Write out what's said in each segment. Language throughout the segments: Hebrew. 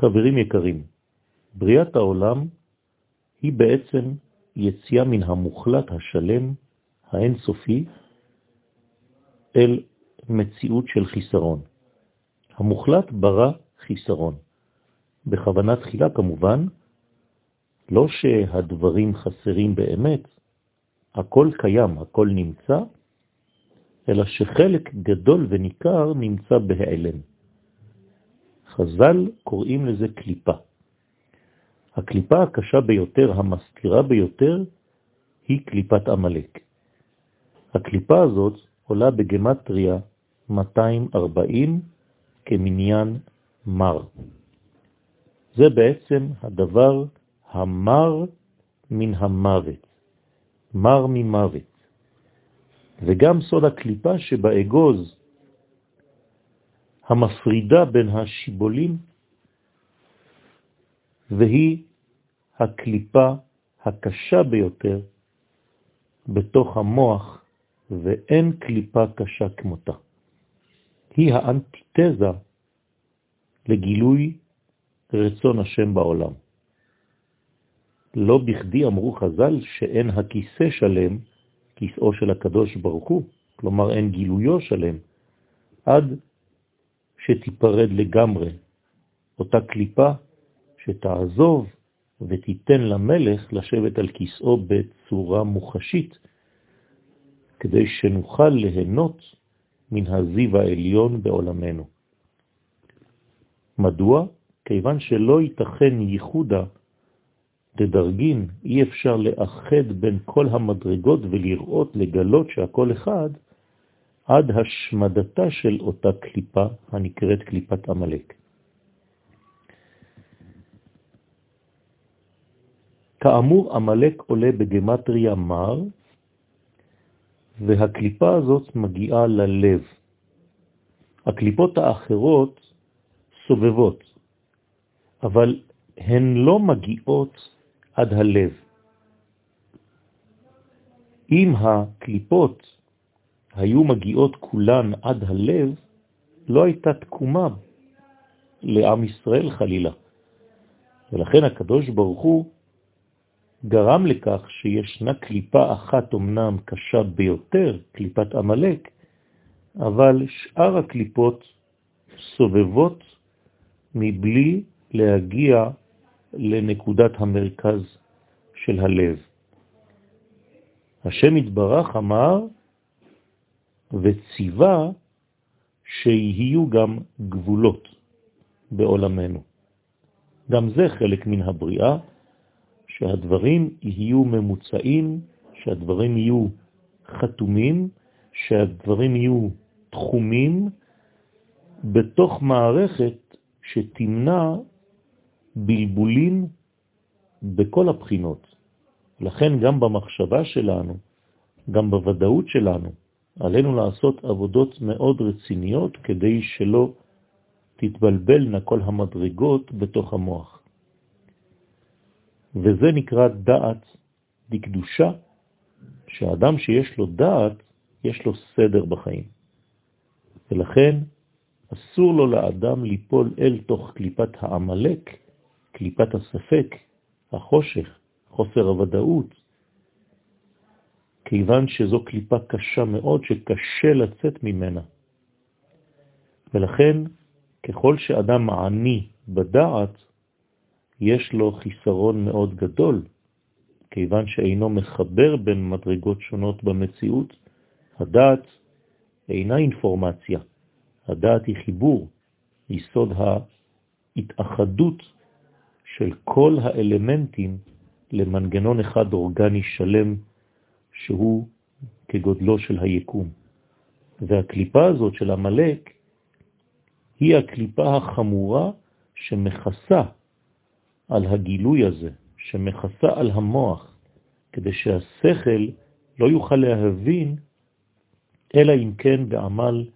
חברים יקרים, בריאת העולם היא בעצם יציאה מן המוחלט השלם, האינסופי, אל מציאות של חיסרון. המוחלט ברא חיסרון. בכוונה תחילה כמובן, לא שהדברים חסרים באמת, הכל קיים, הכל נמצא, אלא שחלק גדול וניכר נמצא בהיעלם. חז"ל קוראים לזה קליפה. הקליפה הקשה ביותר, המסתירה ביותר, היא קליפת עמלק. הקליפה הזאת עולה בגמטריה 240 כמניין מר. זה בעצם הדבר המר מן המוות, מר ממוות. וגם סוד הקליפה שבאגוז המפרידה בין השיבולים, והיא הקליפה הקשה ביותר בתוך המוח, ואין קליפה קשה כמותה. היא האנטיתזה לגילוי רצון השם בעולם. לא בכדי אמרו חז"ל שאין הכיסא שלם, כיסאו של הקדוש ברוך הוא, כלומר אין גילויו שלם, עד שתיפרד לגמרי אותה קליפה שתעזוב ותיתן למלך לשבת על כיסאו בצורה מוחשית, כדי שנוכל ליהנות מן הזיו העליון בעולמנו. מדוע? כיוון שלא ייתכן ייחודה דדרגין, אי אפשר לאחד בין כל המדרגות ולראות, לגלות שהכל אחד, עד השמדתה של אותה קליפה הנקראת קליפת עמלק. כאמור, עמלק עולה בגמטריה מר, והקליפה הזאת מגיעה ללב. הקליפות האחרות סובבות, אבל הן לא מגיעות עד הלב. אם הקליפות היו מגיעות כולן עד הלב, לא הייתה תקומה לעם ישראל חלילה. ולכן הקדוש ברוך הוא גרם לכך שישנה קליפה אחת אמנם קשה ביותר, קליפת עמלק, אבל שאר הקליפות סובבות מבלי להגיע לנקודת המרכז של הלב. השם התברך אמר וציווה שיהיו גם גבולות בעולמנו. גם זה חלק מן הבריאה, שהדברים יהיו ממוצעים, שהדברים יהיו חתומים, שהדברים יהיו תחומים בתוך מערכת שתמנע בלבולים בכל הבחינות. לכן גם במחשבה שלנו, גם בוודאות שלנו, עלינו לעשות עבודות מאוד רציניות כדי שלא תתבלבלנה כל המדרגות בתוך המוח. וזה נקרא דעת דקדושה, שהאדם שיש לו דעת, יש לו סדר בחיים. ולכן אסור לו לאדם ליפול אל תוך קליפת העמלק, קליפת הספק, החושך, חוסר הוודאות, כיוון שזו קליפה קשה מאוד שקשה לצאת ממנה. ולכן, ככל שאדם מעני בדעת, יש לו חיסרון מאוד גדול, כיוון שאינו מחבר בין מדרגות שונות במציאות. הדעת אינה אינפורמציה, הדעת היא חיבור, יסוד ההתאחדות של כל האלמנטים למנגנון אחד אורגני שלם שהוא כגודלו של היקום. והקליפה הזאת של המלאק היא הקליפה החמורה שמכסה על הגילוי הזה, שמכסה על המוח, כדי שהשכל לא יוכל להבין, אלא אם כן בעמל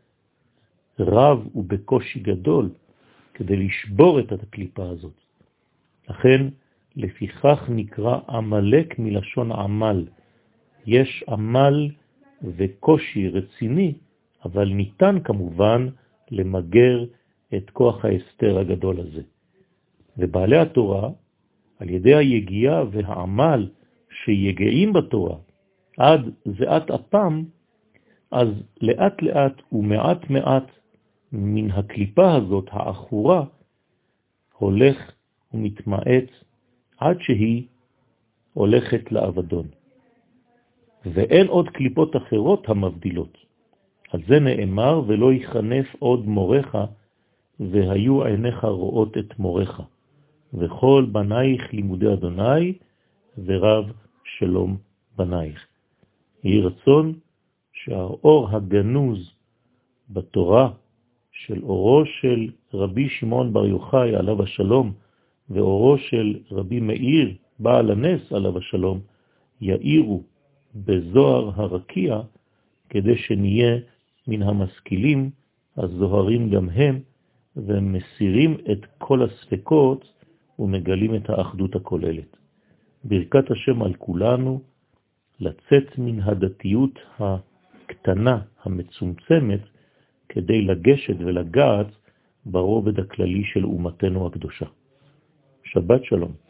רב ובקושי גדול, כדי לשבור את הקליפה הזאת. לכן, לפיכך נקרא עמלק מלשון עמל. יש עמל וקושי רציני, אבל ניתן כמובן למגר את כוח ההסתר הגדול הזה. ובעלי התורה, על ידי היגיעה והעמל שיגעים בתורה עד זיעת אפם, אז לאט לאט ומעט מעט מן הקליפה הזאת, האחורה, הולך ומתמעט עד שהיא הולכת לאבדון. ואין עוד קליפות אחרות המבדילות. על זה נאמר, ולא יחנף עוד מורך, והיו עיניך רואות את מורך. וכל בנייך לימודי אדוני, ורב שלום בנייך. יהי רצון שהאור הגנוז בתורה של אורו של רבי שמעון בר יוחאי עליו השלום, ואורו של רבי מאיר בעל הנס עליו השלום, יאירו בזוהר הרקיע, כדי שנהיה מן המשכילים הזוהרים גם הם, ומסירים את כל הספקות ומגלים את האחדות הכוללת. ברכת השם על כולנו, לצאת מן הדתיות הקטנה, המצומצמת, כדי לגשת ולגעת ברובד הכללי של אומתנו הקדושה. שבת שלום.